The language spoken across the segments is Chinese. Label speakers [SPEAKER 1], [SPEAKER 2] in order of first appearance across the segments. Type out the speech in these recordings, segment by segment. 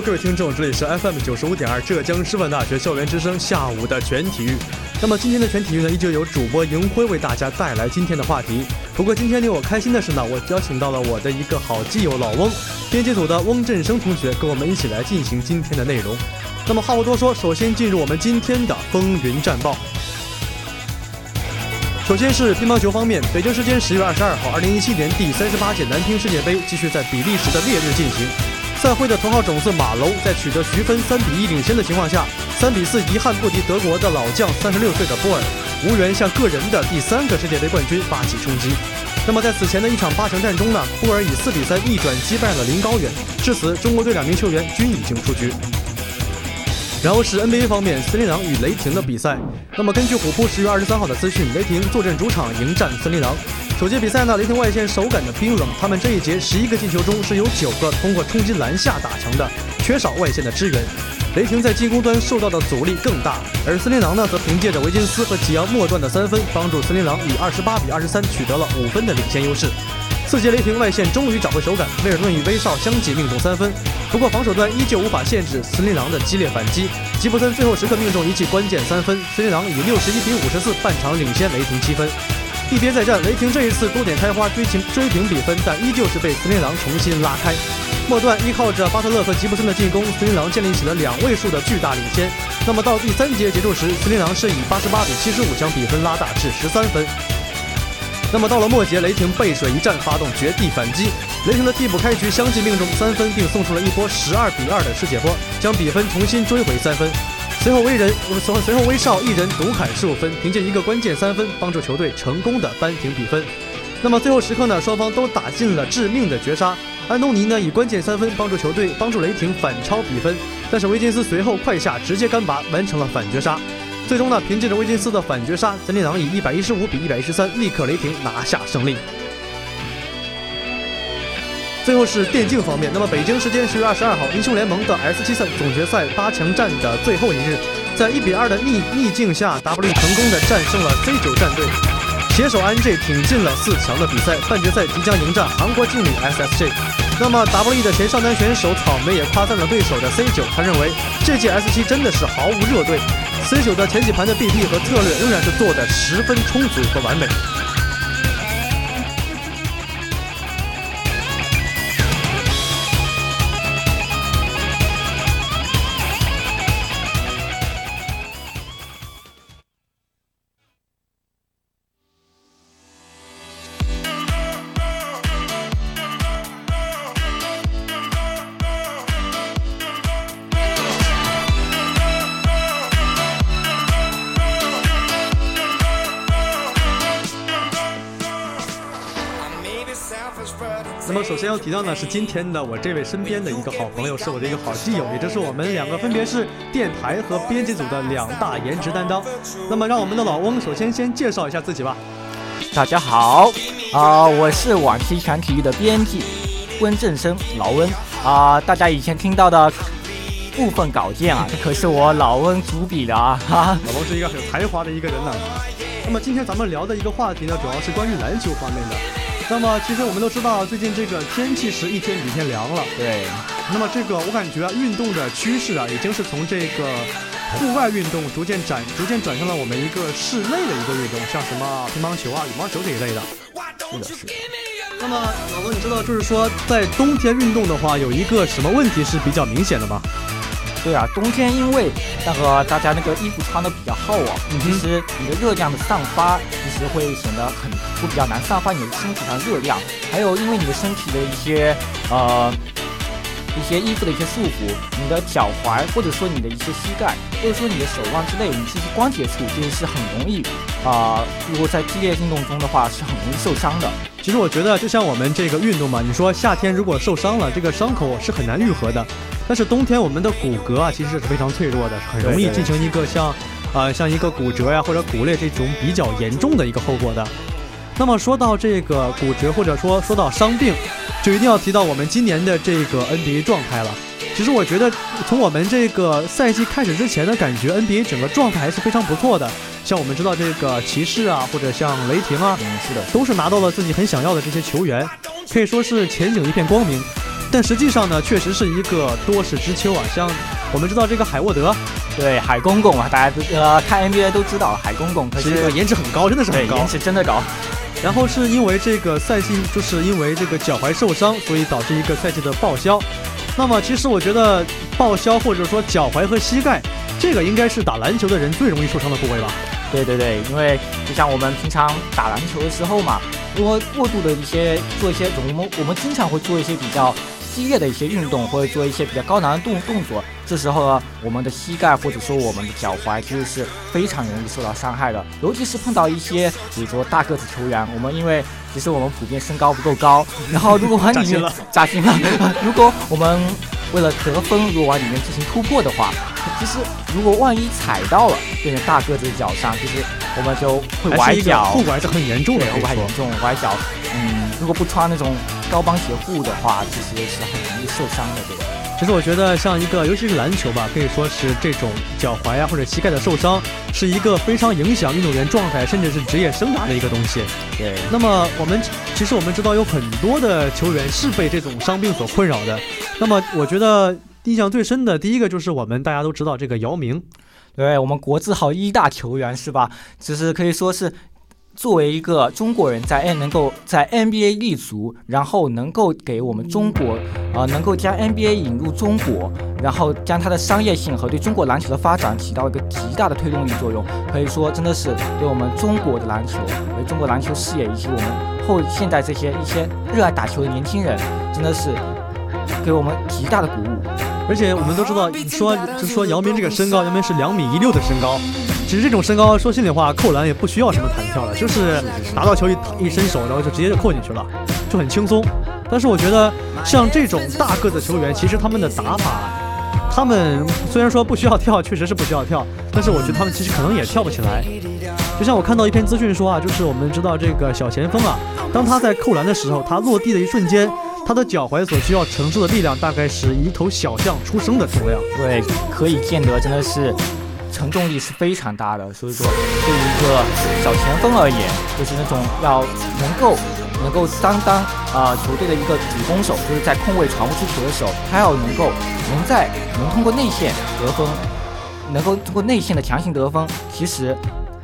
[SPEAKER 1] 各位听众，这里是 FM 九十五点二浙江师范大学校园之声下午的全体育。那么今天的全体育呢，依旧由主播迎辉为大家带来今天的话题。不过今天令我开心的是呢，我邀请到了我的一个好基友老翁，编辑组的翁振生同学，跟我们一起来进行今天的内容。那么话不多说，首先进入我们今天的风云战报。首先是乒乓球方面，北京时间十月二十二号，二零一七年第三十八届男乒世界杯继续在比利时的烈日进行。赛会的头号种子马龙在取得徐分三比一领先的情况下，三比四遗憾不敌德国的老将三十六岁的波尔，无缘向个人的第三个世界杯冠军发起冲击。那么在此前的一场八强战中呢，波尔以四比三逆转击败了林高远，至此中国队两名球员均已经出局。然后是 NBA 方面，森林狼与雷霆的比赛。那么根据虎扑十月二十三号的资讯，雷霆坐镇主场迎战森林狼。首节比赛呢，雷霆外线手感的冰冷，他们这一节十一个进球中是有九个通过冲击篮下打成的，缺少外线的支援。雷霆在进攻端受到的阻力更大，而森林狼呢，则凭借着维金斯和吉昂末段的三分，帮助森林狼以二十八比二十三取得了五分的领先优势。次节雷霆外线终于找回手感，威尔顿与威少相继命中三分，不过防守端依旧无法限制森林狼的激烈反击。吉布森最后时刻命中一记关键三分，森林狼以六十一比五十四半场领先雷霆七分。一别再战，雷霆这一次多点开花追平追平比分，但依旧是被森林狼重新拉开。末段依靠着巴特勒和吉布森的进攻，森林狼建立起了两位数的巨大领先。那么到第三节结束时，森林狼是以八十八比七十五将比分拉大至十三分。那么到了末节，雷霆背水一战，发动绝地反击。雷霆的替补开局相继命中三分，并送出了一波十二比二的世界波，将比分重新追回三分。随后威人随随后威少一人独砍十五分，凭借一个关键三分帮助球队成功的扳平比分。那么最后时刻呢，双方都打进了致命的绝杀。安东尼呢以关键三分帮助球队帮助雷霆反超比分，但是维金斯随后快下直接干拔完成了反绝杀。最终呢，凭借着威金斯的反绝杀，森林狼以一百一十五比一百一十三力克雷霆，拿下胜利。最后是电竞方面，那么北京时间十月二十二号，英雄联盟的 S 七赛总决赛八强战的最后一日，在一比二的逆逆境下，W 成功的战胜了 C 九战队，携手 NG 挺进了四强的比赛，半决赛即将迎战韩国劲旅 SSG。那么 WE 的前上单选手草莓也夸赞了对手的 C 九，他认为这届 S 七真的是毫无热队。C 九的前几盘的 BP 和策略仍然是做的十分充足和完美。提到呢是今天的我这位身边的一个好朋友，是我的一个好基友，也就是我们两个分别是电台和编辑组的两大颜值担当。那么让我们的老翁首先先介绍一下自己吧。
[SPEAKER 2] 大家好，啊、我是往期全体育的编辑温正生老温啊、大家以前听到的部分稿件啊，这可是我老温主笔的啊。
[SPEAKER 1] 老翁是一个很有才华的一个人呢。那么今天咱们聊的一个话题呢，主要是关于篮球方面的。那么其实我们都知道，最近这个天气是一天比一天凉了。
[SPEAKER 2] 对，
[SPEAKER 1] 那么这个我感觉啊，运动的趋势啊，已经是从这个户外运动逐渐转逐渐转向了我们一个室内的一个运动，像什么乒乓球啊、羽毛球这一类的。
[SPEAKER 2] 是的，是的。
[SPEAKER 1] 那么老罗，你知道就是说在冬天运动的话，有一个什么问题是比较明显的吗？
[SPEAKER 2] 对啊，冬天因为那个大家那个衣服穿的比较厚啊，其实你的热量的散发其实会显得很会比较难散发你的身体上热量，还有因为你的身体的一些呃一些衣服的一些束缚，你的脚踝或者说你的一些膝盖或者说你的手腕之类，你这些关节处其实是很容易啊，如果在激烈运动中的话是很容易受伤的。
[SPEAKER 1] 其实我觉得就像我们这个运动嘛，你说夏天如果受伤了，这个伤口是很难愈合的。但是冬天我们的骨骼啊，其实是非常脆弱的，很容易进行一个像，呃，像一个骨折呀或者骨裂这种比较严重的一个后果的。那么说到这个骨折或者说说到伤病，就一定要提到我们今年的这个 NBA 状态了。其实我觉得从我们这个赛季开始之前的感觉，NBA 整个状态还是非常不错的。像我们知道这个骑士啊，或者像雷霆啊，
[SPEAKER 2] 是的，
[SPEAKER 1] 都是拿到了自己很想要的这些球员，可以说是前景一片光明。但实际上呢，确实是一个多事之秋啊。像我们知道这个海沃德，
[SPEAKER 2] 对海公公啊，大家都呃看 NBA 都知道海公公，
[SPEAKER 1] 是一个颜值很高，真的是很高，
[SPEAKER 2] 颜值真的高。
[SPEAKER 1] 然后是因为这个赛季，就是因为这个脚踝受伤，所以导致一个赛季的报销。那么其实我觉得报销或者说脚踝和膝盖，这个应该是打篮球的人最容易受伤的部位吧？
[SPEAKER 2] 对对对，因为就像我们平常打篮球的时候嘛，如果过度的一些做一些，我们我们经常会做一些比较。激烈的一些运动，或者做一些比较高难度动动作，这时候呢，我们的膝盖或者说我们的脚踝其实是非常容易受到伤害的。尤其是碰到一些，比如说大个子球员，我们因为其实我们普遍身高不够高，然后如果往里面扎心了，如果我们为了得分，如果往里面进行突破的话，其实如果万一踩到了变成大个子的脚上，其实我们就会崴脚，
[SPEAKER 1] 后果还是很严重的，
[SPEAKER 2] 后果很严重，崴脚。嗯，如果不穿那种。高帮鞋护的话，其实是很容易受伤的，对吧？
[SPEAKER 1] 其实我觉得，像一个，尤其是篮球吧，可以说是这种脚踝呀或者膝盖的受伤，是一个非常影响运动员状态，甚至是职业生涯的一个东西。
[SPEAKER 2] 对。
[SPEAKER 1] 那么我们其实我们知道，有很多的球员是被这种伤病所困扰的。那么我觉得印象最深的第一个就是我们大家都知道这个姚明，
[SPEAKER 2] 对我们国字号一大球员是吧？其实可以说是。作为一个中国人，在 N 能够在 NBA 立足，然后能够给我们中国，呃，能够将 NBA 引入中国，然后将它的商业性和对中国篮球的发展起到一个极大的推动力作用，可以说真的是对我们中国的篮球，为中国篮球事业以及我们后现代这些一些热爱打球的年轻人，真的是给我们极大的鼓舞。
[SPEAKER 1] 而且我们都知道，说就说姚明这个身高，姚明是两米一六的身高。其实这种身高，说心里话，扣篮也不需要什么弹跳了，就是拿到球一一伸手，然后就直接就扣进去了，就很轻松。但是我觉得，像这种大个子球员，其实他们的打法，他们虽然说不需要跳，确实是不需要跳，但是我觉得他们其实可能也跳不起来。就像我看到一篇资讯说啊，就是我们知道这个小前锋啊，当他在扣篮的时候，他落地的一瞬间，他的脚踝所需要承受的力量，大概是一头小象出生的重量。
[SPEAKER 2] 对，可以见得真的是。承重力是非常大的，所以说对于一个小前锋而言，就是那种要能够能够担当啊球队的一个主攻手，就是在空位传不出球的时候，他要能够能在能通过内线得分，能够通过内线的强行得分，其实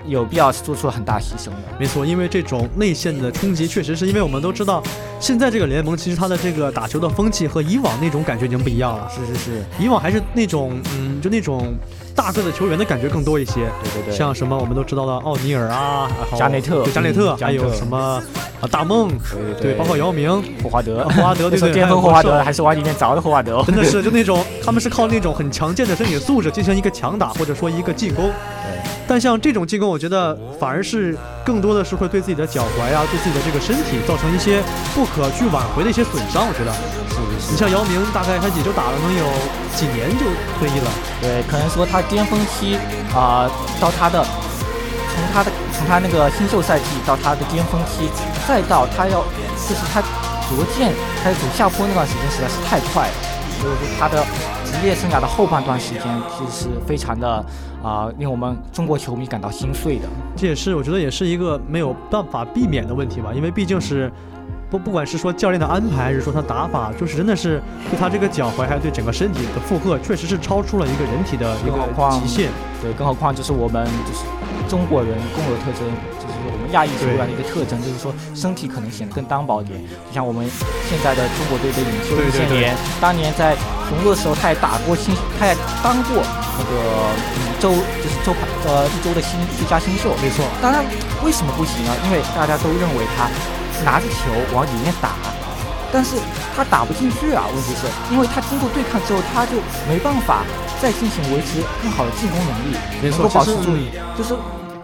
[SPEAKER 2] 有必要是做出了很大牺牲的。
[SPEAKER 1] 没错，因为这种内线的冲击，确实是因为我们都知道，现在这个联盟其实它的这个打球的风气和以往那种感觉已经不一样了。
[SPEAKER 2] 是是是，
[SPEAKER 1] 以往还是那种嗯，就那种。大个的球员的感觉更多一些，
[SPEAKER 2] 对对对，
[SPEAKER 1] 像什么我们都知道的奥尼尔啊，
[SPEAKER 2] 加内特，
[SPEAKER 1] 加内特，还有什么啊大梦，
[SPEAKER 2] 对对，
[SPEAKER 1] 包括姚明、
[SPEAKER 2] 霍华德，
[SPEAKER 1] 霍华德，对对，
[SPEAKER 2] 巅峰霍华德还是往里面凿的霍华德，
[SPEAKER 1] 真的是就那种他们是靠那种很强健的身体素质进行一个强打或者说一个进攻。但像这种进攻，我觉得反而是更多的是会对自己的脚踝啊，对自己的这个身体造成一些不可去挽回的一些损伤。我觉得，你像姚明，大概他也就打了能有几年就退役了。
[SPEAKER 2] 对，可能说他巅峰期啊，到他的从他的从他那个新秀赛季到他的巅峰期，再到他要就是他逐渐开始走下坡那段时间实在是太快了。所以说他的职业生涯的后半段时间其实是非常的。啊，令我们中国球迷感到心碎的，
[SPEAKER 1] 这也是我觉得也是一个没有办法避免的问题吧，因为毕竟是不不管是说教练的安排，还是说他打法，就是真的是对他这个脚踝，还有对整个身体的负荷，确实是超出了一个人体的一个极限。
[SPEAKER 2] 对，更何况就是我们就是中国人共有的特征。就是我们亚裔球员的一个特征就是说，身体可能显得更单薄一点。就像我们现在的中国队的领袖易建联，当年在雄鹿的时候，他也打过新，他也当过那个周，就是周呃一周的新最佳新秀。
[SPEAKER 1] 没错。
[SPEAKER 2] 当然，为什么不行呢？因为大家都认为他拿着球往里面打，但是他打不进去啊。问题是因为他经过对抗之后，他就没办法再进行维持更好的进攻能力，能够保持住，就是。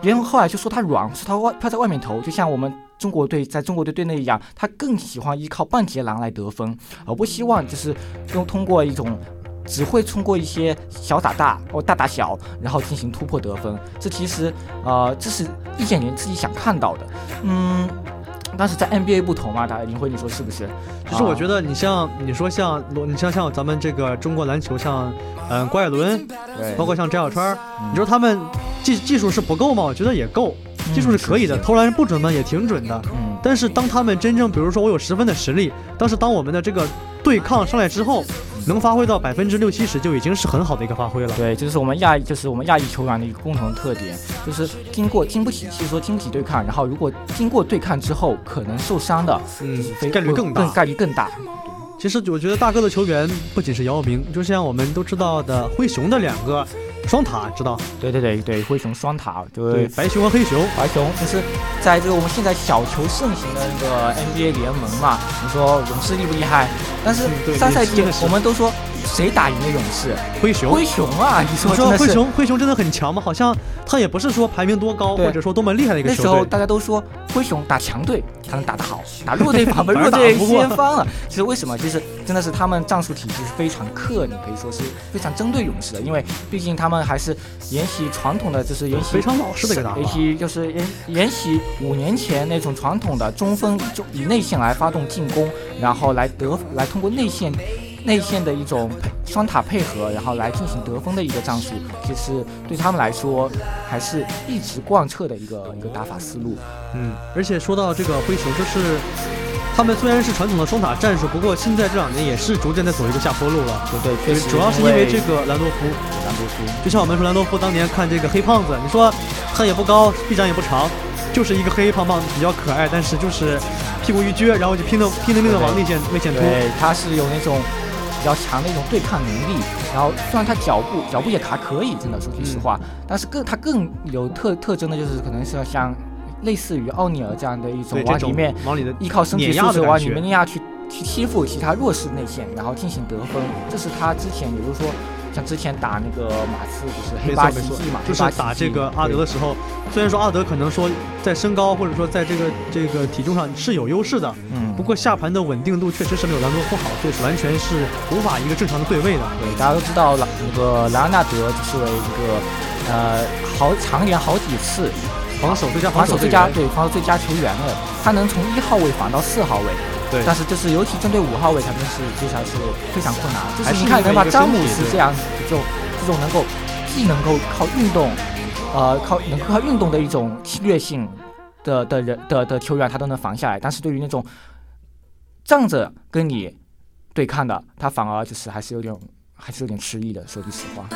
[SPEAKER 2] 别人后来就说他软，是他外他在外面投，就像我们中国队在中国队队内一样，他更喜欢依靠半截狼来得分，而不希望就是用通过一种只会通过一些小打大或大打小，然后进行突破得分。这其实呃，这是易建联自己想看到的，嗯。但是在 NBA 不同嘛，打林辉，你说是不是？
[SPEAKER 1] 其实我觉得，你像你说像罗，你像像咱们这个中国篮球，像嗯郭艾伦，
[SPEAKER 2] 对，
[SPEAKER 1] 包括像翟小川，你说他们技技术是不够吗？我觉得也够，技术是可以的，投篮不准吗？也挺准的。嗯。但是当他们真正，比如说我有十分的实力，但是当我们的这个对抗上来之后。能发挥到百分之六七十就已经是很好的一个发挥了。
[SPEAKER 2] 对，就是我们亚，就是我们亚裔球员的一个共同特点，就是经过经不起，其实说经不起对抗，然后如果经过对抗之后可能受伤的，
[SPEAKER 1] 嗯，概率更大，
[SPEAKER 2] 概率更大。
[SPEAKER 1] 其实我觉得大哥的球员不仅是姚明，就像我们都知道的灰熊的两个。双塔知道？
[SPEAKER 2] 对对对对，灰熊双塔，
[SPEAKER 1] 对白熊和黑熊。
[SPEAKER 2] 白熊就是在这个我们现在小球盛行的那个 NBA 联盟嘛。你说勇士厉不厉害？但是上赛季我们都说。谁打赢了勇士？
[SPEAKER 1] 灰熊，
[SPEAKER 2] 灰熊啊！你说
[SPEAKER 1] 灰熊，灰熊真的很强吗？好像他也不是说排名多高，或者说多么厉害的一个
[SPEAKER 2] 球队。那时候大家都说灰熊打强队才能打得好，打弱队反而弱队先锋了。其实为什么？其实真的是他们战术体系是非常克，你可以说是非常针对勇士的，因为毕竟他们还是沿袭传统的，就是沿袭
[SPEAKER 1] 非常老式的一个打法，
[SPEAKER 2] 沿袭就是沿沿袭五年前那种传统的中锋就以内线来发动进攻，然后来得来通过内线。内线的一种双塔配合，然后来进行得分的一个战术，其实对他们来说还是一直贯彻的一个一个打法思路。
[SPEAKER 1] 嗯，而且说到这个灰熊，就是他们虽然是传统的双塔战术，不过现在这两年也是逐渐在走一个下坡路了。
[SPEAKER 2] 对对，
[SPEAKER 1] 主要是因为这个兰多夫。
[SPEAKER 2] 兰多夫，
[SPEAKER 1] 就像我们说兰多夫当年看这个黑胖子，你说他也不高，臂展也不长，就是一个黑胖胖比较可爱，但是就是屁股一撅，然后就拼了拼了命的往内线内线突。
[SPEAKER 2] 对，他是有那种。比较强的一种对抗能力，然后虽然他脚步脚步也还可以，真的说句实话，但是更他更有特特征的就是可能是要像类似于奥尼尔这样的一种往里面
[SPEAKER 1] 往里的
[SPEAKER 2] 依靠身体素质往里面压去去欺负其他弱势内线，然后进行得分，这是他之前也就是说。像之前打那个马刺，就是黑八奇迹嘛，
[SPEAKER 1] 就是打这个阿德的时候，虽然说阿德可能说在身高或者说在这个这个体重上是有优势的，
[SPEAKER 2] 嗯，
[SPEAKER 1] 不过下盘的稳定度确实是没有兰多夫好，就是完全是无法一个正常的对位的。
[SPEAKER 2] 对，大家都知道莱那个莱昂纳德就是为一个呃好常年好几次
[SPEAKER 1] 防守最佳
[SPEAKER 2] 防守最佳对防守最佳球员的，他能从一号位防到四号位。
[SPEAKER 1] 对，
[SPEAKER 2] 但是就是尤其针对五号位，他们是接下来是非常困难。就是你看，能把詹姆斯这样子，就这种能够既能够靠运动，呃，靠能靠运动的一种侵略性的的人的的球员，他都能防下来。但是对于那种站着跟你对抗的，他反而就是还是有点。还是有点吃力的，说句实话，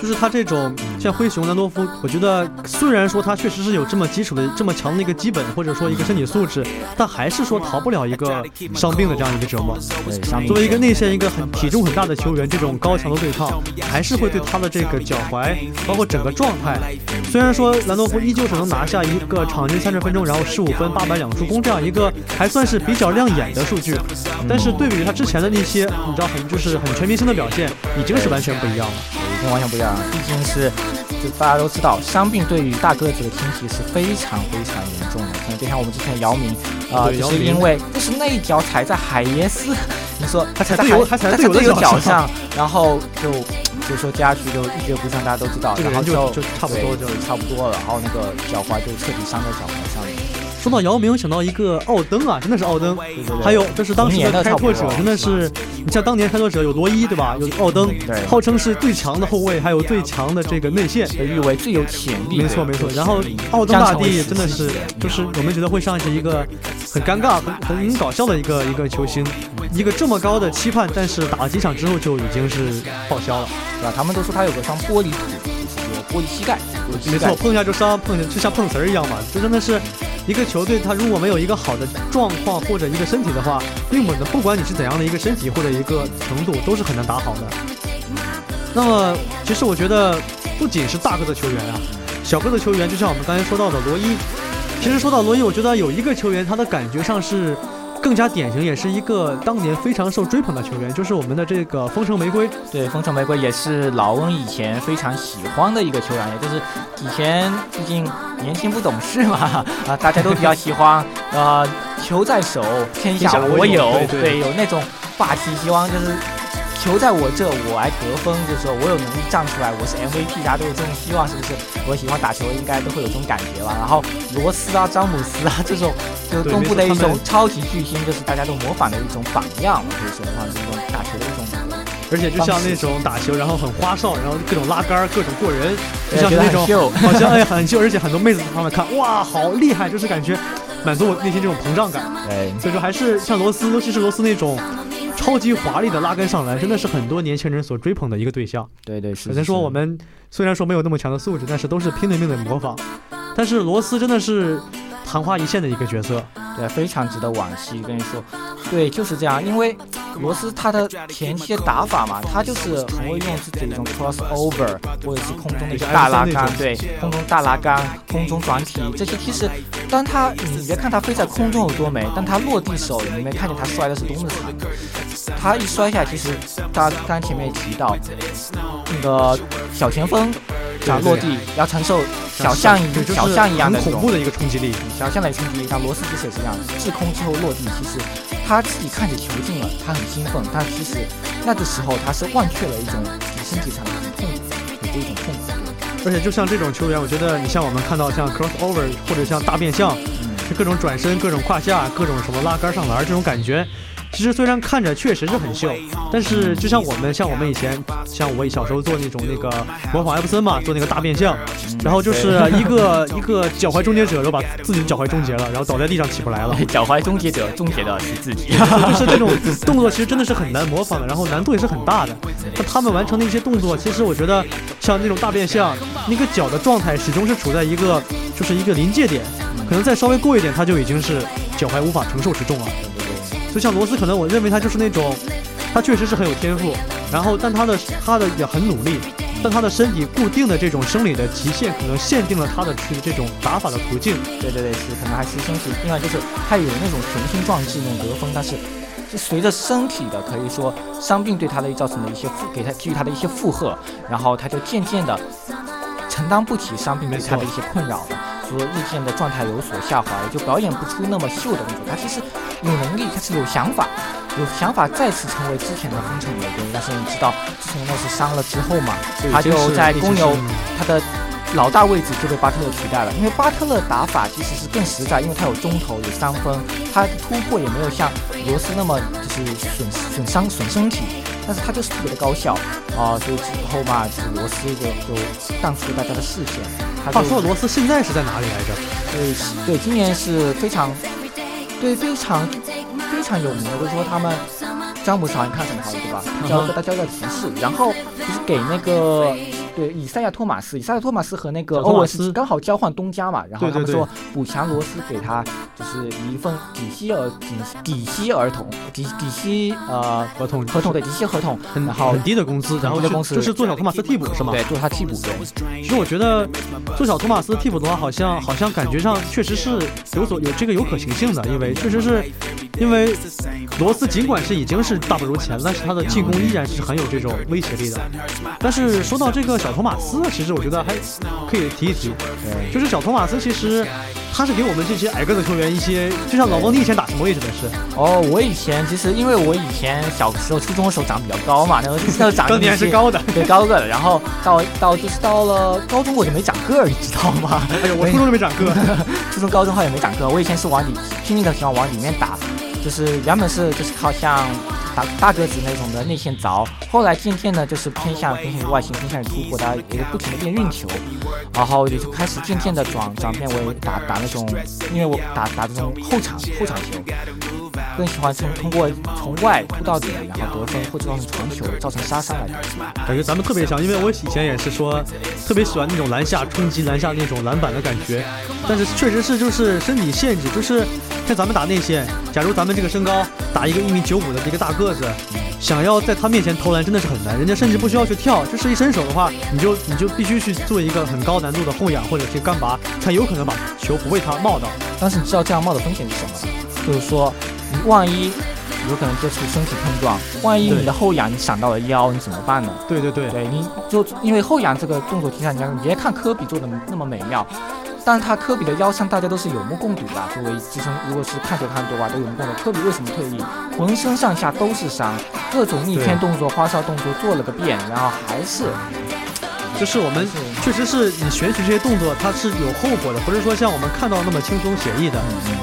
[SPEAKER 1] 就是他这种像灰熊兰多夫，我觉得虽然说他确实是有这么基础的、这么强的一个基本，或者说一个身体素质，但还是说逃不了一个伤病的这样一个折磨。
[SPEAKER 2] 对，
[SPEAKER 1] 作为一个内线一个很体重很大的球员，这种高强度对抗还是会对他的这个脚踝，包括整个状态。虽然说兰多夫依旧是能拿下一个场均三十分钟，然后十五分八百两助攻这样一个还算是比较亮眼的数据，但是对比他之前的那些，你知道很就是很全明星的表现。已经是完全不一样了，
[SPEAKER 2] 已经完全不一样了。毕竟是，就大家都知道，伤病对于大个子的侵袭是非常非常严重的。可能就像我们之前的姚明，啊，就是因为就是那一脚踩在海耶斯，你说
[SPEAKER 1] 他踩
[SPEAKER 2] 在
[SPEAKER 1] 海，他踩在
[SPEAKER 2] 队
[SPEAKER 1] 友
[SPEAKER 2] 脚上，然后就就说接下去就一蹶不振，大家都知道，然后
[SPEAKER 1] 就就差不多
[SPEAKER 2] 就差不多了，然后那个脚踝就彻底伤在脚踝上面。
[SPEAKER 1] 说到姚明，想到一个奥登啊，真的是奥登。还有这是当时的开拓者真的是你像当年开拓者有罗伊对吧？有奥登，号称是最强的后卫，还有最强的这个内线。
[SPEAKER 2] 被誉为最有潜力。
[SPEAKER 1] 没错没错，然后奥登大帝真的是，就是我们觉得会上去一个很尴尬、很很搞笑的一个一个球星，一个这么高的期盼，但是打了几场之后就已经是报销了。
[SPEAKER 2] 对吧？他们都说他有个双玻璃腿，就是有玻璃膝盖，膝盖
[SPEAKER 1] 没错，碰一下就伤，碰就像碰瓷儿一样嘛。这真的是一个球队，他如果没有一个好的状况或者一个身体的话，并不能不管你是怎样的一个身体或者一个程度，都是很难打好的。那么，其实我觉得不仅是大个的球员啊，小个的球员，就像我们刚才说到的罗伊。其实说到罗伊，我觉得有一个球员，他的感觉上是更加典型，也是一个当年非常受追捧的球员，就是我们的这个风城玫瑰。
[SPEAKER 2] 对，风城玫瑰也是老翁以前非常喜欢的一个球员，也就是以前毕竟年轻不懂事嘛，啊，大家都比较喜欢，呃，球在手，天下我有，
[SPEAKER 1] 对对
[SPEAKER 2] 有那种霸气，希望就是球在我这，我来得分，就是说我有能力站出来，我是 MVP，大家都有这种希望，是不是？我喜欢打球，应该都会有这种感觉吧。然后罗斯啊、詹姆斯啊这种，就
[SPEAKER 1] 是
[SPEAKER 2] 东部的一种超级巨星，就是大家都模仿的一种榜样，可以说的话，这种打球的一种。
[SPEAKER 1] 而且就像那种打球，然后很花哨，然后各种拉杆，各种过人，就像是那种 好像哎 很秀，而且很多妹子在旁边看，哇，好厉害，就是感觉满足我内心这种膨胀感。
[SPEAKER 2] 对，
[SPEAKER 1] 所以说还是像罗斯，尤其是罗斯那种超级华丽的拉杆上篮，真的是很多年轻人所追捧的一个对象。
[SPEAKER 2] 对对是。
[SPEAKER 1] 只能说我们虽然说没有那么强的素质，但是都是拼了命的模仿。但是罗斯真的是昙花一现的一个角色。
[SPEAKER 2] 对，非常值得惋惜。跟你说，对，就是这样。因为罗斯他的前期的打法嘛，他就是很会用自己的一种 crossover，或者是空中的一些大拉杆，对，空中大拉杆、空中转体这些，其实当他你别看他飞在空中有多美，但他落地时候，你没看见他摔的是多么惨。他一摔下，其实他刚前面也提到，那个小前锋想落地要承受小象一小象一样的
[SPEAKER 1] 恐怖的一个冲击力。
[SPEAKER 2] 小象的冲击力，像罗斯其实也是这样，滞空之后落地，其实他自己看着球进了，他很兴奋，但其实那个时候他是忘却了一种身体上的一种痛苦，有这一种痛苦。
[SPEAKER 1] 而且就像这种球员，我觉得你像我们看到像 crossover 或者像大变向，
[SPEAKER 2] 嗯，
[SPEAKER 1] 就各种转身、各种胯下、各种什么拉杆上篮这种感觉，其实虽然看着确实是很秀，但是就像我们像我们以前像我小时候做那种那个模仿艾弗森嘛，做那个大变相，然后就是一个 一个脚踝终结者，然后把自己的脚踝终结了，然后倒在地上起不来了。
[SPEAKER 2] 脚踝终结者终结的是自己。
[SPEAKER 1] 就是这种动作，其实真的是很难模仿的，然后难度也是很大的。那他们完成的一些动作，其实我觉得像那种大变相，那个脚的状态始终是处在一个就是一个临界点，可能再稍微过一点，他就已经是脚踝无法承受之重了。就像罗斯，可能我认为他就是那种，他确实是很有天赋，然后但他的他的也很努力，但他的身体固定的这种生理的极限，可能限定了他的去这种打法的途径。
[SPEAKER 2] 对对对，是可能还是身体，另外就是他有那种雄心壮志那种得分，但是是随着身体的可以说伤病对他的造成的一些负，给他给予他的一些负荷，然后他就渐渐的承担不起伤病对他的一些困扰了，说日渐的状态有所下滑，也就表演不出那么秀的那种。他其实有能力，他是有想法。有想法再次成为之前的风城玫瑰，但是你知道，自从那次伤了之后嘛，他就在公牛他的老大位置就被巴特勒取代了，因为巴特勒打法其实是更实在，因为他有中投有三分，他突破也没有像罗斯那么就是损损伤损身体，但是他就是特别的高效啊，所以之后嘛，就是罗斯就就淡出了大家的视线。他
[SPEAKER 1] 话说罗斯现在是在哪里来着？
[SPEAKER 2] 对对，今年是非常对非常非常有名的，就是说他们詹姆斯好像看很好，对吧？交给他交个提示，然后就是给那个。对，以赛亚托马斯，以赛亚托马斯和那个欧文斯刚好交换东家嘛，然后他们说补强罗斯给他就是一份底薪儿底底薪儿童底底薪呃
[SPEAKER 1] 合同
[SPEAKER 2] 合同对底薪合同，然后
[SPEAKER 1] 很低的工资，然后
[SPEAKER 2] 公司
[SPEAKER 1] 就是做小托马斯替补是吗？
[SPEAKER 2] 对，做他替补。对，
[SPEAKER 1] 其实我觉得做小托马斯替补的话，好像好像感觉上确实是有所有这个有可行性的，因为确实是因为罗斯尽管是已经是大不如前，但是他的进攻依然是很有这种威胁力的。但是说到这个。小托马斯，其实我觉得还可以提一提，就是小托马斯，其实他是给我们这些矮个子球员一些，就像老王，你以前打什么位置的是？
[SPEAKER 2] 哦，我以前其实因为我以前小时候初中的时候长比较高嘛，那个那个长
[SPEAKER 1] 当年还是高的，
[SPEAKER 2] 对高个的。然后到到就是到了高中我就没长个儿，你知道吗？
[SPEAKER 1] 哎呦，我初中就没长个，
[SPEAKER 2] 初中高中后也没长个。我以前是往里拼命的喜欢往里面打，就是原本是就是靠像。大大个子那种的内线凿，后来渐渐的就是偏向偏向于外线，偏向于突破，大家也就不停的练运球，然后也就开始渐渐的转转变为打打那种，因为我打打这种后场后场球，更喜欢从通过从外突到底，然后得分或者造成传球，造成杀伤来
[SPEAKER 1] 打。感觉咱们特别像，因为我以前也是说特别喜欢那种篮下冲击篮下那种篮板的感觉，但是确实是就是身体限制，就是像咱们打内线，假如咱们这个身高打一个一米九五的一个大个。子想要在他面前投篮真的是很难，人家甚至不需要去跳，就是一伸手的话，你就你就必须去做一个很高难度的后仰或者是干拔，才有可能把球不被他冒到。
[SPEAKER 2] 但是你知道这样冒的风险是什么吗？就是说你万一有可能接触身体碰撞，万一你的后仰你闪到了腰，你怎么办呢？
[SPEAKER 1] 对对对，
[SPEAKER 2] 对，你就因为后仰这个动作，听上讲，你别看科比做的那么美妙。但是他科比的腰伤，大家都是有目共睹的。作为资深，如果是看球看多吧，都有目共睹。科比为什么退役？浑身上下都是伤，各种逆天动作、花哨动作做了个遍，然后还是。
[SPEAKER 1] 就是我们确实是你选取这些动作，它是有后果的，不是说像我们看到那么轻松写意的。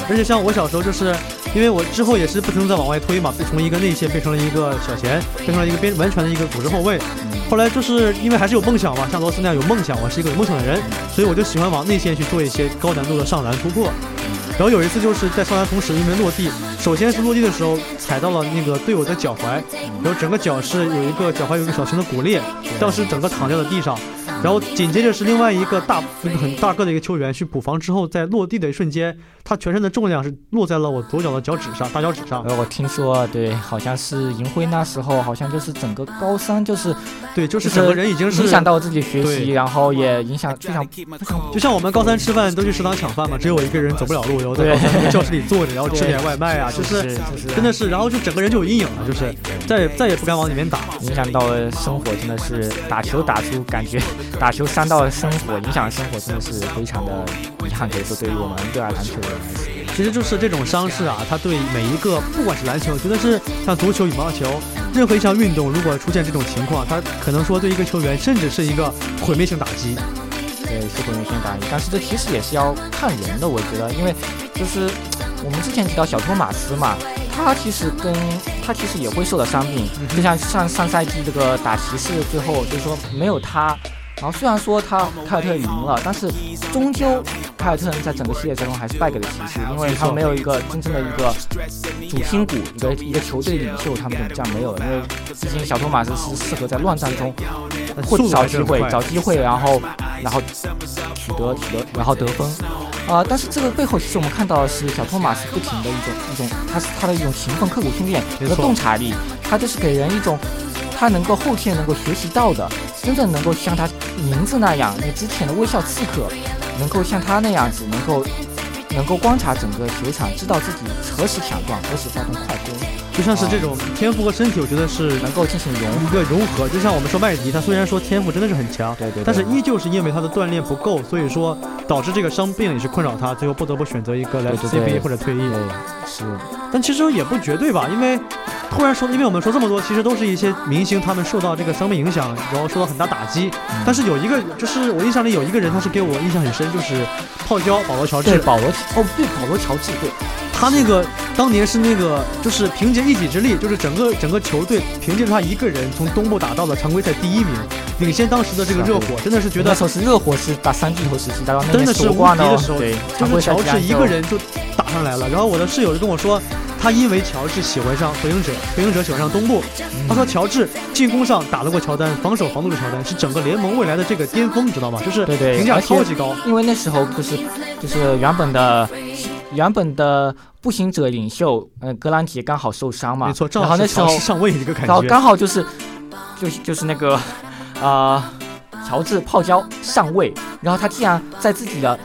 [SPEAKER 1] 而且像我小时候，就是因为我之后也是不停的在往外推嘛，从一个内线变成了一个小前，变成了一个边完全的一个组织后卫。后来就是因为还是有梦想嘛，像罗斯那样有梦想，我是一个有梦想的人，所以我就喜欢往内线去做一些高难度的上篮突破。然后有一次就是在上篮同时，因为落地，首先是落地的时候踩到了那个队友的脚踝，然后整个脚是有一个脚踝有一个小型的骨裂，当时整个躺在了地上。然后紧接着是另外一个大一个很大个的一个球员去补防之后，在落地的一瞬间，他全身的重量是落在了我左脚的脚趾上，大脚趾上。
[SPEAKER 2] 呃，我听说，对，好像是银辉那时候，好像就是整个高三就是，
[SPEAKER 1] 对，就是整个人已经是
[SPEAKER 2] 影响到自己学习，然后也影响，非常
[SPEAKER 1] 就像我们高三吃饭都去食堂抢饭嘛，只有我一个人走不了路，然后在教室里坐着，然后吃点外卖啊，就是真的是，然后就整个人就有阴影了，就是再也再也不敢往里面打，
[SPEAKER 2] 影响到生活，真的是打球打出感觉。打球伤到了生活，影响生活，真的是非常的遗憾。可以说，对于我们热爱篮球的人来说，
[SPEAKER 1] 其实就是这种伤势啊，它对每一个，不管是篮球，觉得是像足球、羽毛球，任何一项运动，如果出现这种情况，它可能说对一个球员，甚至是一个毁灭性打击。
[SPEAKER 2] 对，是毁灭性打击。但是这其实也是要看人的，我觉得，因为就是我们之前提到小托马斯嘛，他其实跟他其实也会受到伤病，就像上上赛季这个打骑士，最后就是说没有他。然后虽然说他凯尔特人赢了，但是终究凯尔特人在整个系列赛中还是败给了骑士，因为他们没有一个真正的一个主心骨，一个一个球队领袖，他们就这样没有了。因为毕竟小托马斯是适合在乱战中或找机会、找机会，然后然后取得取得然后得分啊。但是这个背后其实我们看到的是小托马斯不停的一种一种，他是他的一种勤奋刻苦训练和洞察力，他就是给人一种。他能够后天能够学习到的，真正能够像他名字那样，你之前的微笑刺客，能够像他那样子，能够能够观察整个球场，知道自己何时抢断，何时发动快攻，
[SPEAKER 1] 就像是这种天赋和身体，我觉得是
[SPEAKER 2] 能够进行融
[SPEAKER 1] 一个融合。就像我们说麦迪，他虽然说天赋真的是很强，
[SPEAKER 2] 对对，
[SPEAKER 1] 但是依旧是因为他的锻炼不够，所以说导致这个伤病也是困扰他，最后不得不选择一个来 CBA 或者退役。
[SPEAKER 2] 是，
[SPEAKER 1] 但其实也不绝对吧，因为。突然说，因为我们说这么多，其实都是一些明星，他们受到这个伤病影响，然后受到很大打击。但是有一个，就是我印象里有一个人，他是给我印象很深，就是泡椒保罗乔治。
[SPEAKER 2] 对，保罗哦，对，保罗乔治，对，
[SPEAKER 1] 他那个当年是那个，就是凭借一己之力，就是整个整个球队凭借他一个人从东部打到了常规赛第一名，领先当时的这个热火，真的是觉得
[SPEAKER 2] 那时候是热火是打三巨头时期，打到
[SPEAKER 1] 真的是无敌的时候，
[SPEAKER 2] 对，
[SPEAKER 1] 就是乔治一个人就打上来了。然后我的室友就跟我说。他因为乔治喜欢上火影者，火影者喜欢上东部。他说乔治进攻上打得过乔丹，防守防得过乔丹，是整个联盟未来的这个巅峰，你知道吗？就是
[SPEAKER 2] 对对，
[SPEAKER 1] 评价超级高。
[SPEAKER 2] 因为那时候就是就是原本的原本的步行者领袖，呃，格兰杰刚好受伤嘛，
[SPEAKER 1] 没错，正
[SPEAKER 2] 好那时候
[SPEAKER 1] 上位一个感觉，
[SPEAKER 2] 然后刚好就是就就是那个啊，乔治泡椒上位，然后他竟然在自己的。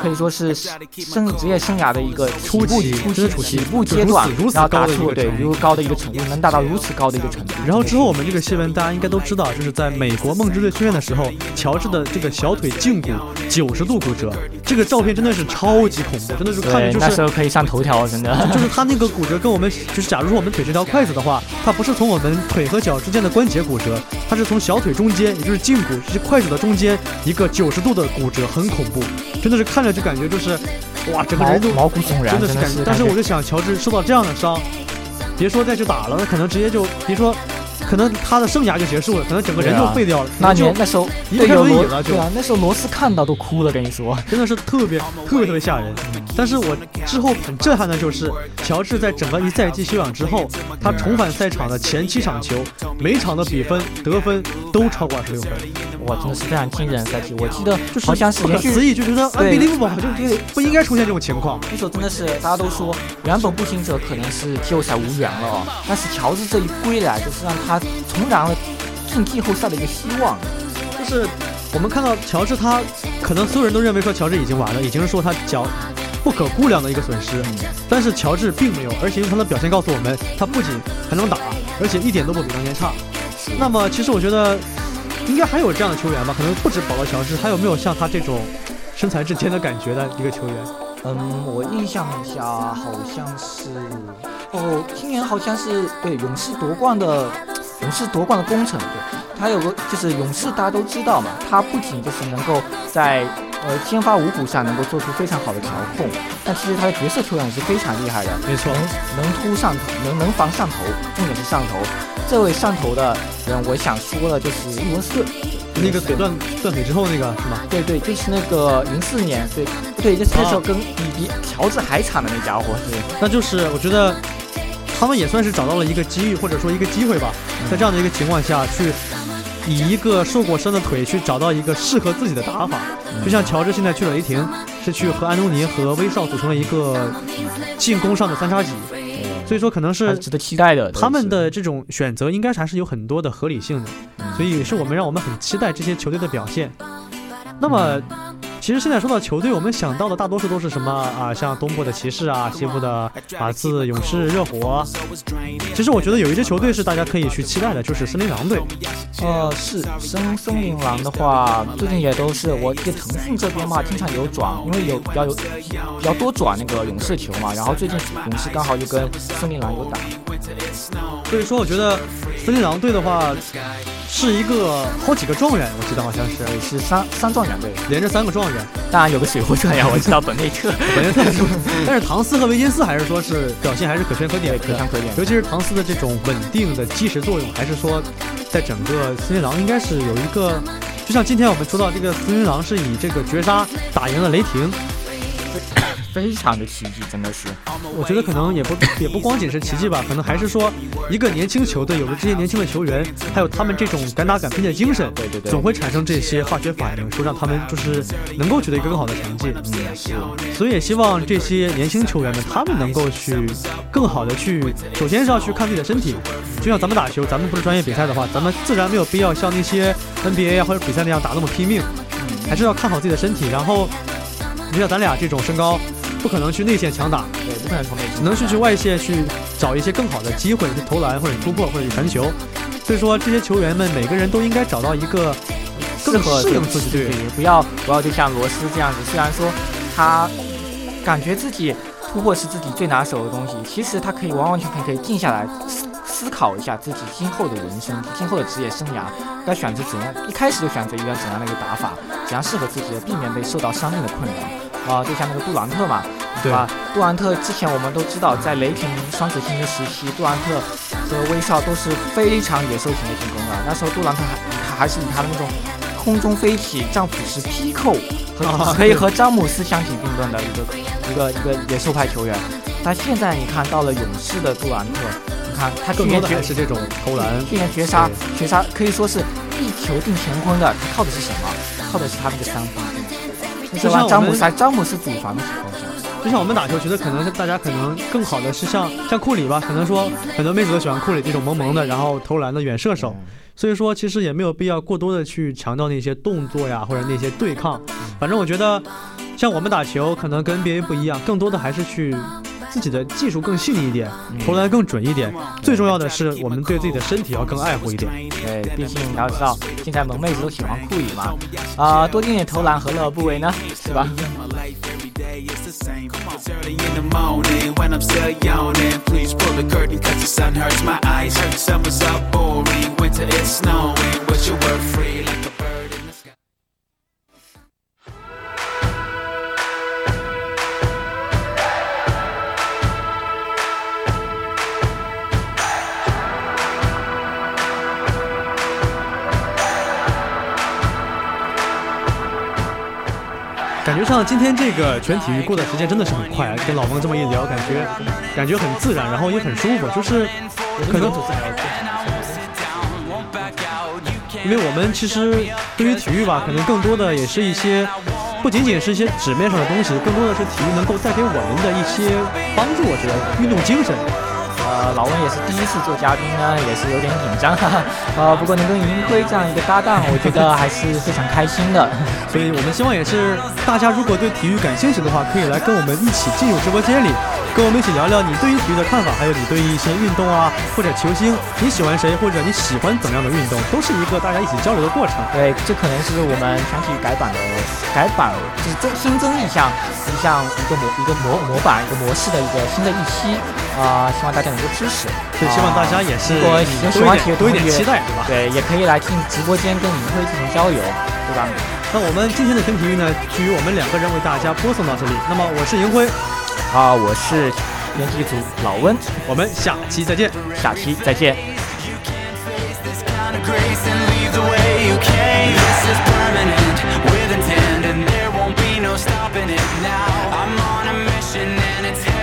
[SPEAKER 2] 可以说是生职业生涯的一个
[SPEAKER 1] 初期
[SPEAKER 2] 初期
[SPEAKER 1] 初期
[SPEAKER 2] 步阶段，
[SPEAKER 1] 如此如此
[SPEAKER 2] 然后达
[SPEAKER 1] 高的一
[SPEAKER 2] 出对
[SPEAKER 1] 个程度
[SPEAKER 2] 如高的一个程度，能达到如此高的一个程度。
[SPEAKER 1] 然后之后我们这个新闻大家应该都知道，就是在美国梦之队训练的时候，乔治的这个小腿胫骨九十度骨折，这个照片真的是超级恐怖，真的是看着
[SPEAKER 2] 对，
[SPEAKER 1] 就是
[SPEAKER 2] 那时候可以上头条，真的。
[SPEAKER 1] 就是他那个骨折跟我们就是假如说我们腿是条筷子的话，它不是从我们腿和脚之间的关节骨折，它是从小腿中间，也就是胫骨这筷子的中间一个九十度的骨折，很恐怖，真的是看着就感觉就是哇，整个人都
[SPEAKER 2] 毛骨悚然，
[SPEAKER 1] 真的是感觉。但是我就想，乔治受到这样的伤，别说再去打了，那可能直接就别说，可能他的生涯就结束了，可能整个人就废掉了。
[SPEAKER 2] 那
[SPEAKER 1] 就
[SPEAKER 2] 年那时候
[SPEAKER 1] 离不开轮椅了就
[SPEAKER 2] 对啊，那时候罗斯看到都哭了，跟你说。
[SPEAKER 1] 真的是特别 特别特别吓人。但是我之后很震撼的就是，乔治在整个一赛季休养之后，他重返赛场的前七场球，每场的比分得分都超过二十六分，
[SPEAKER 2] 哇，真的是非常惊人的赛季。我记得
[SPEAKER 1] 就是
[SPEAKER 2] 好像是
[SPEAKER 1] 不可思议，就觉得
[SPEAKER 2] 对
[SPEAKER 1] unbelievable，就就不应该出现这种情况。
[SPEAKER 2] 那时候真的是大家都说，原本步行者可能是季后赛无缘了哦，但是乔治这一归来，就是让他重燃了进季后赛的一个希望。
[SPEAKER 1] 就是我们看到乔治他，可能所有人都认为说乔治已经完了，已经是说他脚不可估量的一个损失，但是乔治并没有，而且用他的表现告诉我们，他不仅还能打，而且一点都不比当年差。那么其实我觉得应该还有这样的球员吧，可能不止保罗乔治，还有没有像他这种身材之间的感觉的一个球员？
[SPEAKER 2] 嗯，我印象一下，好像是哦，今年好像是对勇士夺冠的勇士夺冠的功臣，对，他有个就是勇士大家都知道嘛，他不仅就是能够在呃先发五虎下能够做出非常好的调控，但其实他的角色球员也是非常厉害的，
[SPEAKER 1] 没错
[SPEAKER 2] 能能突上头，能能防上头，重点是上头。这位上头的人，我想说的就是利文斯顿，
[SPEAKER 1] 那个腿断断腿之后那个是吗？
[SPEAKER 2] 对对，就是那个零四年，对对，就是那时候跟比比乔治还惨的那家伙，对。
[SPEAKER 1] 那就是我觉得他们也算是找到了一个机遇，或者说一个机会吧，在这样的一个情况下去。以一个受过伤的腿去找到一个适合自己的打法，就像乔治现在去了雷霆，是去和安东尼和威少组成了一个进攻上的三叉戟，所以说可能是
[SPEAKER 2] 值得期待的。
[SPEAKER 1] 他们的这种选择应该还是有很多的合理性的，所以是我们让我们很期待这些球队的表现。那么，其实现在说到球队，我们想到的大多数都是什么啊？像东部的骑士啊，西部的马刺、勇士、热火。其实我觉得有一支球队是大家可以去期待的，就是森林狼队。
[SPEAKER 2] 呃，是森森林狼的话，最近也都是我记得腾讯这边嘛，经常有转，因为有比较有比较多转那个勇士球嘛，然后最近勇士刚好又跟森林狼有打。
[SPEAKER 1] 所以说，我觉得森林狼队的话是一个好几个状元，我记得好像是
[SPEAKER 2] 对，是三三状元对，
[SPEAKER 1] 连着三个状元。
[SPEAKER 2] 当然有个水货状元，我知道本内特，
[SPEAKER 1] 本内特是，但是唐斯和维金斯还是说是表现还是可圈可点，
[SPEAKER 2] 可圈可点。
[SPEAKER 1] 尤其是唐斯的这种稳定的基石作用，还是说在整个森林狼应该是有一个，就像今天我们说到这个森林狼是以这个绝杀打赢了雷霆。
[SPEAKER 2] 非常的奇迹，真的是。
[SPEAKER 1] 我觉得可能也不也不光仅是奇迹吧，可能还是说一个年轻球队有了这些年轻的球员，还有他们这种敢打敢拼的精神，
[SPEAKER 2] 对对对，
[SPEAKER 1] 总会产生这些化学反应，说让他们就是能够取得一个更好的成绩。
[SPEAKER 2] 嗯，是。
[SPEAKER 1] 所以也希望这些年轻球员们，他们能够去更好的去，首先是要去看自己的身体。就像咱们打球，咱们不是专业比赛的话，咱们自然没有必要像那些 NBA 啊或者比赛那样打那么拼命，还是要看好自己的身体。然后，你像咱俩这种身高。不可能去内线强打，
[SPEAKER 2] 对，不可能从内线，
[SPEAKER 1] 只能是去外线去找一些更好的机会，去投篮或者突破或者传球。所以说，这些球员们每个人都应该找到一个更适应自己队，
[SPEAKER 2] 不要不要就像罗斯这样子。虽然说他感觉自己突破是自己最拿手的东西，其实他可以完完全全可以静下来思思考一下自己今后的人生、今后的职业生涯该选择怎样，一开始就选择一个怎样的一个打法，怎样适合自己的，避免被受到伤病的困扰。啊，就像那个杜兰特嘛，
[SPEAKER 1] 对
[SPEAKER 2] 吧？杜兰特之前我们都知道，在雷霆双子星的时期，杜兰特和威少都是非常野兽型的进攻的。那时候杜兰特还他还是以他的那种空中飞起、丈夫式劈扣，和可以和詹姆斯相提并论的一个一个一个野兽派球员。但现在你看到了勇士的杜兰特，你看他去年
[SPEAKER 1] 还是这种投篮，
[SPEAKER 2] 去年绝杀绝杀可以说是一球定乾坤的。他靠的是什么？靠的是他那个三分。
[SPEAKER 1] 就像
[SPEAKER 2] 詹姆斯，詹姆斯祖传的情况下，
[SPEAKER 1] 就像我们打球，觉得可能大家可能更好的是像像库里吧，可能说很多妹子都喜欢库里这种萌萌的，然后投篮的远射手。所以说，其实也没有必要过多的去强调那些动作呀，或者那些对抗。反正我觉得，像我们打球，可能跟别人不一样，更多的还是去自己的技术更细腻一点，投篮更准一点。最重要的是，我们对自己的身体要更爱护一点。
[SPEAKER 2] 对，毕竟你要知道，现在萌妹子都喜欢酷雨嘛，啊，多练练投篮何乐而不为呢？是吧？
[SPEAKER 1] 感觉上今天这个全体育过的时间真的是很快，跟老王这么一聊，感觉感觉很自然，然后也很舒服，就是可能因为我们其实对于体育吧，可能更多的也是一些不仅仅是一些纸面上的东西，更多的是体育能够带给我们的一些帮助。我觉得运动精神。
[SPEAKER 2] 呃，老温也是第一次做嘉宾呢，也是有点紧张哈。呃，不过能跟银辉这样一个搭档，我觉得还是非常开心的。
[SPEAKER 1] 所以我们希望也是大家如果对体育感兴趣的话，可以来跟我们一起进入直播间里。跟我们一起聊聊你对于体育的看法，还有你对于一些运动啊，或者球星，你喜欢谁，或者你喜欢怎么样的运动，都是一个大家一起交流的过程。
[SPEAKER 2] 对，这可能是我们全体改版的改版，就是增新增一项一项一个模一个模模板一个模式的一个新的一期啊，希望大家很多知识。
[SPEAKER 1] 对，希望大家也是
[SPEAKER 2] 多一点
[SPEAKER 1] 多一点期待，对吧？
[SPEAKER 2] 对，也可以来进直播间跟明辉进行交流，对吧？
[SPEAKER 1] 那我们今天的听体育呢，就由我们两个人为大家播送到这里。那么我是银辉，
[SPEAKER 2] 啊，我是编辑组老温，
[SPEAKER 1] 我们下期再见，
[SPEAKER 2] 下期再见。